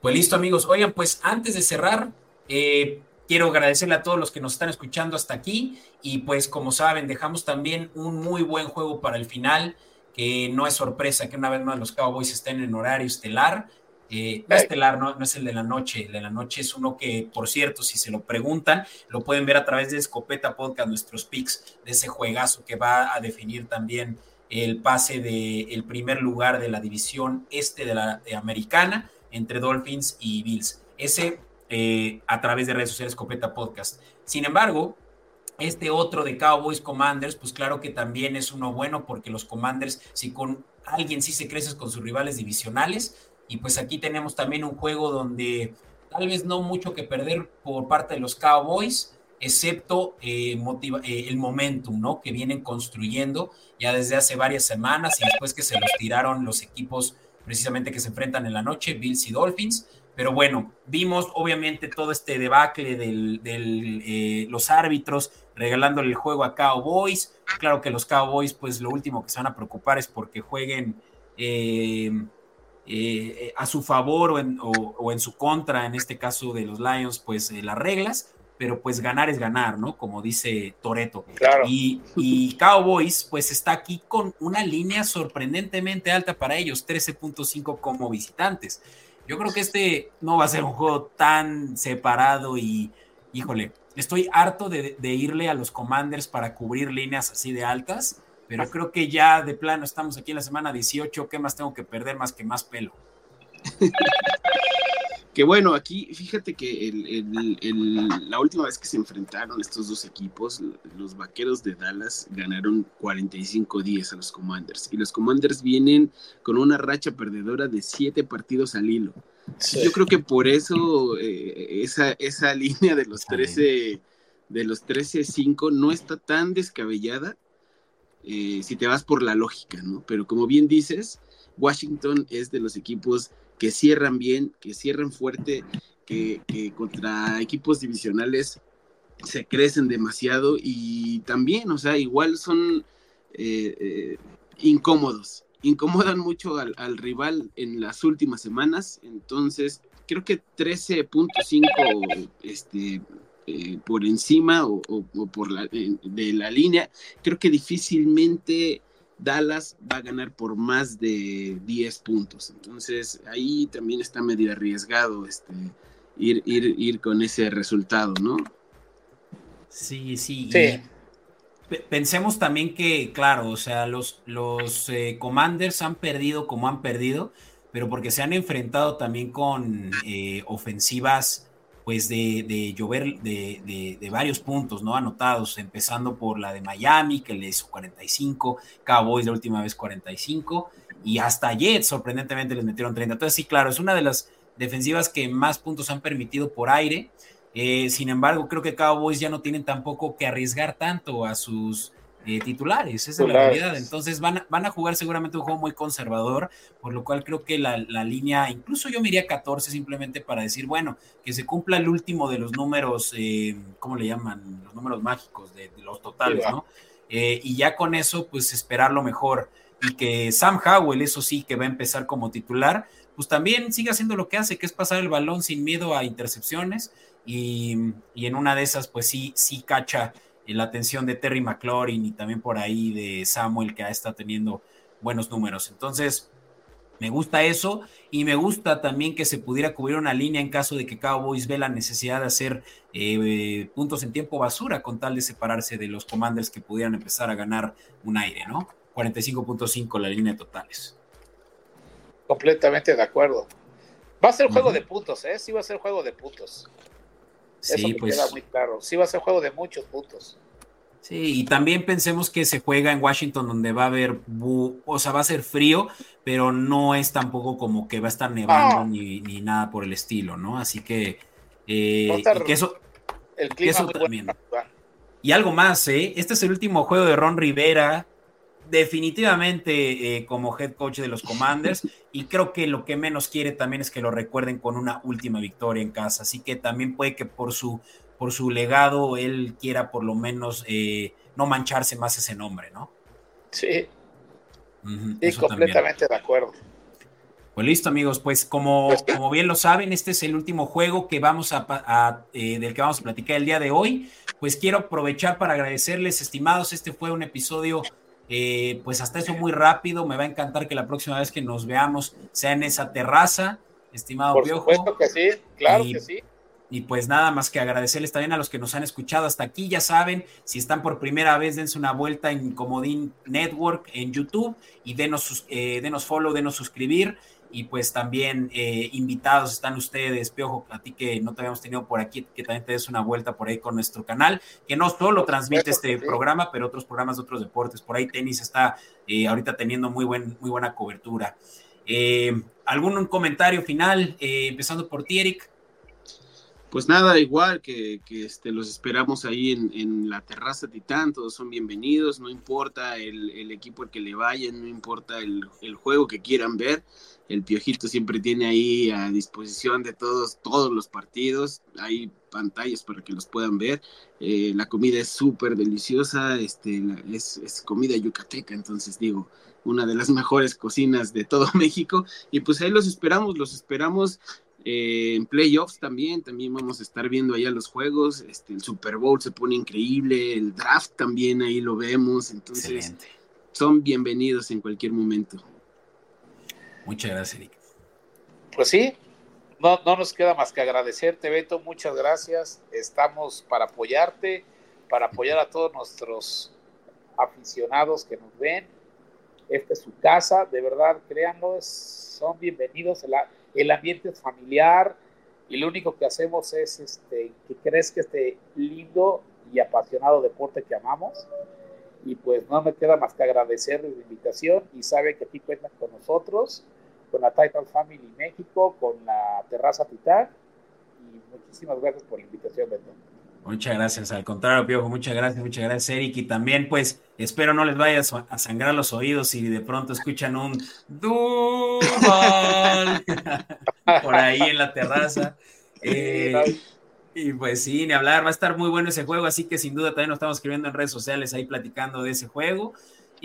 Pues listo amigos, oigan, pues antes de cerrar, eh, quiero agradecerle a todos los que nos están escuchando hasta aquí y pues como saben, dejamos también un muy buen juego para el final, que no es sorpresa que una vez más los Cowboys estén en horario estelar. Eh, no estelar, no, no, es el de la noche, el de la noche es uno que, por cierto, si se lo preguntan, lo pueden ver a través de Escopeta Podcast, nuestros picks de ese juegazo que va a definir también el pase del el primer lugar de la división este de la americana entre Dolphins y Bills. Ese eh, a través de redes sociales Copeta Podcast. Sin embargo, este otro de Cowboys Commanders, pues claro que también es uno bueno porque los Commanders, si con alguien sí se crece con sus rivales divisionales, y pues aquí tenemos también un juego donde tal vez no mucho que perder por parte de los Cowboys, excepto eh, eh, el momentum, ¿no? Que vienen construyendo ya desde hace varias semanas y después que se los tiraron los equipos precisamente que se enfrentan en la noche, Bills y Dolphins. Pero bueno, vimos obviamente todo este debacle de eh, los árbitros regalándole el juego a Cowboys. Claro que los Cowboys, pues lo último que se van a preocupar es porque jueguen eh, eh, a su favor o en, o en, su contra, en este caso de los Lions, pues las reglas. Pero pues ganar es ganar, ¿no? Como dice Toreto. Claro. Y, y Cowboys, pues está aquí con una línea sorprendentemente alta para ellos, 13.5 como visitantes. Yo creo que este no va a ser un juego tan separado y, híjole, estoy harto de, irle a los Commanders para cubrir líneas así de altas, pero creo que ya de plano estamos aquí en la semana 18, ¿qué más tengo que perder más que más pelo? que bueno, aquí fíjate que la última vez que se enfrentaron estos dos equipos, los Vaqueros de Dallas ganaron 45-10 a los Commanders y los Commanders vienen con una racha perdedora de siete partidos al hilo. Yo creo que por eso eh, esa, esa línea de los 13 de los 13-5 no está tan descabellada eh, si te vas por la lógica, ¿no? Pero como bien dices, Washington es de los equipos que cierran bien, que cierran fuerte, que, contra equipos divisionales se crecen demasiado y también, o sea, igual son eh, eh, incómodos, incomodan mucho al, rival en las últimas semanas, entonces creo que 13.5 este, eh, por encima o, por la, de la línea, creo que difícilmente Dallas va a ganar por más de 10 puntos. Entonces ahí también está medio arriesgado este, ir, ir, ir con ese resultado, ¿no? Sí, sí. Pensemos también que, claro, o sea, los, los eh, Commanders han perdido como han perdido, pero porque se han enfrentado también con eh, ofensivas pues de, llover de, varios puntos, ¿no? Anotados, empezando por la de Miami, que le hizo 45, Cowboys la última vez 45, y hasta Jets, sorprendentemente, les metieron 30. Entonces, sí, claro, es una de las defensivas que más puntos han permitido por aire. Eh, sin embargo, creo que Cowboys ya no tienen tampoco que arriesgar tanto a sus eh, titulares, esa es la realidad. Entonces van a, van a jugar seguramente un juego muy conservador, por lo cual creo que la, línea, incluso yo me iría 14 simplemente para decir, bueno, que se cumpla el último de los números, eh, ¿cómo le llaman? Los números mágicos de, los totales, ¿no? Eh, y ya con eso, pues esperar lo mejor. Y que Sam Howell, eso sí, que va a empezar como titular, pues también siga haciendo lo que hace, que es pasar el balón sin miedo a intercepciones. Y, y en una de esas, pues sí, sí cacha la atención de Terry McLaurin y también por ahí de Samuel que ha estado teniendo buenos números. Entonces, me gusta eso y me gusta también que se pudiera cubrir una línea en caso de que Cowboys ve la necesidad de hacer eh, puntos en tiempo basura con tal de separarse de los commanders que pudieran empezar a ganar un aire, ¿no? 45.5 la línea totales. Completamente de acuerdo. Va a ser juego de puntos, ¿eh? Sí va a ser juego de puntos. Sí, Eso pues. Queda muy claro. Sí va a ser juego de muchos puntos. Sí, y también pensemos que se juega en Washington donde va a haber, o sea, va a ser frío, pero no es tampoco como que va a estar nevando ni, nada por el estilo, ¿no? Así que, eh, y que eso, el clima también. Y algo más, ¿eh? Este es el último juego de Ron Rivera, definitivamente eh, como head coach de los Commanders, y creo que lo que menos quiere también es que lo recuerden con una última victoria en casa, así que también puede que por su por su legado él quiera por lo menos eh, no mancharse más ese nombre, ¿no? Sí. completamente de acuerdo. Pues listo, amigos. Pues como, pues como bien lo saben, este es el último juego que vamos a, eh, del que vamos a platicar el día de hoy. Pues quiero aprovechar para agradecerles, estimados. Este fue un episodio, eh, pues hasta eso muy rápido. Me va a encantar que la próxima vez que nos veamos sea en esa terraza, estimado Por supuesto que sí, claro que sí. Y pues nada más que agradecerles también a los que nos han escuchado hasta aquí. Ya saben, si están por primera vez, dense una vuelta en Comodín Network en YouTube y denos, eh, denos follow, denos suscribir. Y pues también eh, invitados están ustedes, Piojo, a ti que no te habíamos tenido por aquí, que también te des una vuelta por ahí con nuestro canal, que no solo transmite este programa, pero otros programas de otros deportes. Por ahí tenis está eh, ahorita teniendo muy, buen, muy buena cobertura. ¿Algún comentario final? empezando por ti, Eric pues nada, igual que, este, los esperamos ahí en, la terraza Titán, todos son bienvenidos, no importa el, equipo al que le vayan, no importa el, juego que quieran ver, el Piojito siempre tiene ahí a disposición de todos, todos los partidos, hay pantallas para que los puedan ver, eh, la comida es súper deliciosa, este, es, es comida yucateca, entonces digo, una de las mejores cocinas de todo México, y pues ahí los esperamos, los esperamos eh, en playoffs también, también vamos a estar viendo allá los juegos. Este, el Super Bowl se pone increíble, el draft también ahí lo vemos. Entonces, son bienvenidos en cualquier momento. Muchas gracias, Eric. Pues sí, no, no nos queda más que agradecerte, Beto. Muchas gracias. Estamos para apoyarte, para apoyar a todos nuestros aficionados que nos ven. Esta es su casa, de verdad, créanlo, son bienvenidos. La, el ambiente es familiar y lo único que hacemos es este, que crezca este lindo y apasionado deporte que amamos. Y pues no me queda más que agradecerles la invitación y saben que aquí cuentan con nosotros, con la Titan Family México, con la Terraza Titán. Y muchísimas gracias por la invitación, Beto. Muchas gracias, al contrario, Piojo, muchas gracias, muchas gracias, Eric. Y también, pues, espero no les vayas a sangrar los oídos y de pronto escuchan un Duval por ahí en la terraza. Eh, y pues sí, ni hablar, va a estar muy bueno ese juego, así que sin duda también nos estamos escribiendo en redes sociales ahí platicando de ese juego.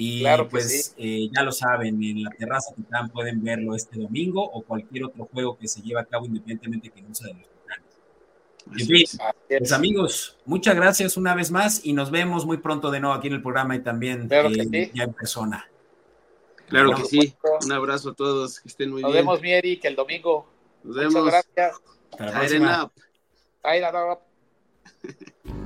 Y pues eh, ya lo saben, en la terraza Titán pueden verlo este domingo o cualquier otro juego que se lleve a cabo independientemente que no sea de los en fin, pues amigos, muchas gracias una vez más y nos vemos muy pronto de nuevo aquí en el programa y también eh, ya en persona. Claro que sí. Un abrazo a todos, que estén muy bien. Nos vemos, mi Eric, el domingo. Nos vemos. Muchas gracias. Hasta la próxima.